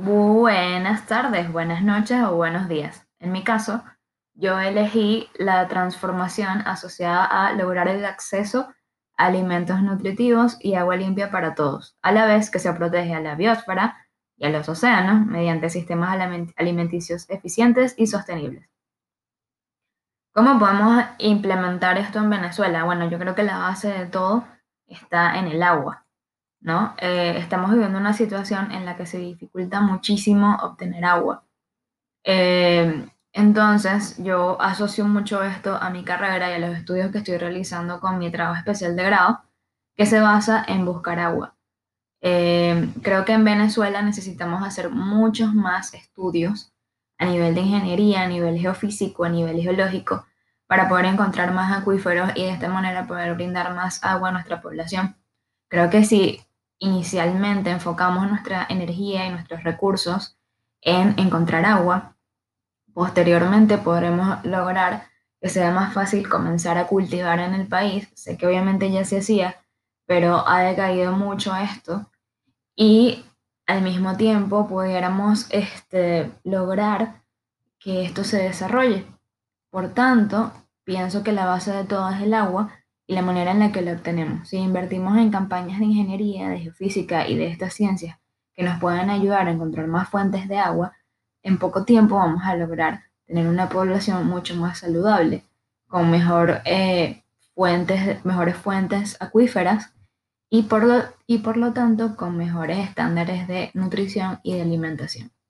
Buenas tardes, buenas noches o buenos días. En mi caso, yo elegí la transformación asociada a lograr el acceso a alimentos nutritivos y agua limpia para todos, a la vez que se protege a la biosfera y a los océanos mediante sistemas alimenticios eficientes y sostenibles. ¿Cómo podemos implementar esto en Venezuela? Bueno, yo creo que la base de todo está en el agua. ¿No? Eh, estamos viviendo una situación en la que se dificulta muchísimo obtener agua. Eh, entonces, yo asocio mucho esto a mi carrera y a los estudios que estoy realizando con mi trabajo especial de grado, que se basa en buscar agua. Eh, creo que en Venezuela necesitamos hacer muchos más estudios a nivel de ingeniería, a nivel geofísico, a nivel geológico, para poder encontrar más acuíferos y de esta manera poder brindar más agua a nuestra población. Creo que si inicialmente enfocamos nuestra energía y nuestros recursos en encontrar agua, posteriormente podremos lograr que sea más fácil comenzar a cultivar en el país. Sé que obviamente ya se hacía, pero ha decaído mucho esto y al mismo tiempo pudiéramos este, lograr que esto se desarrolle. Por tanto, pienso que la base de todo es el agua y la manera en la que lo obtenemos. Si invertimos en campañas de ingeniería, de geofísica y de estas ciencias que nos puedan ayudar a encontrar más fuentes de agua, en poco tiempo vamos a lograr tener una población mucho más saludable, con mejor, eh, fuentes, mejores fuentes acuíferas y por, lo, y por lo tanto con mejores estándares de nutrición y de alimentación.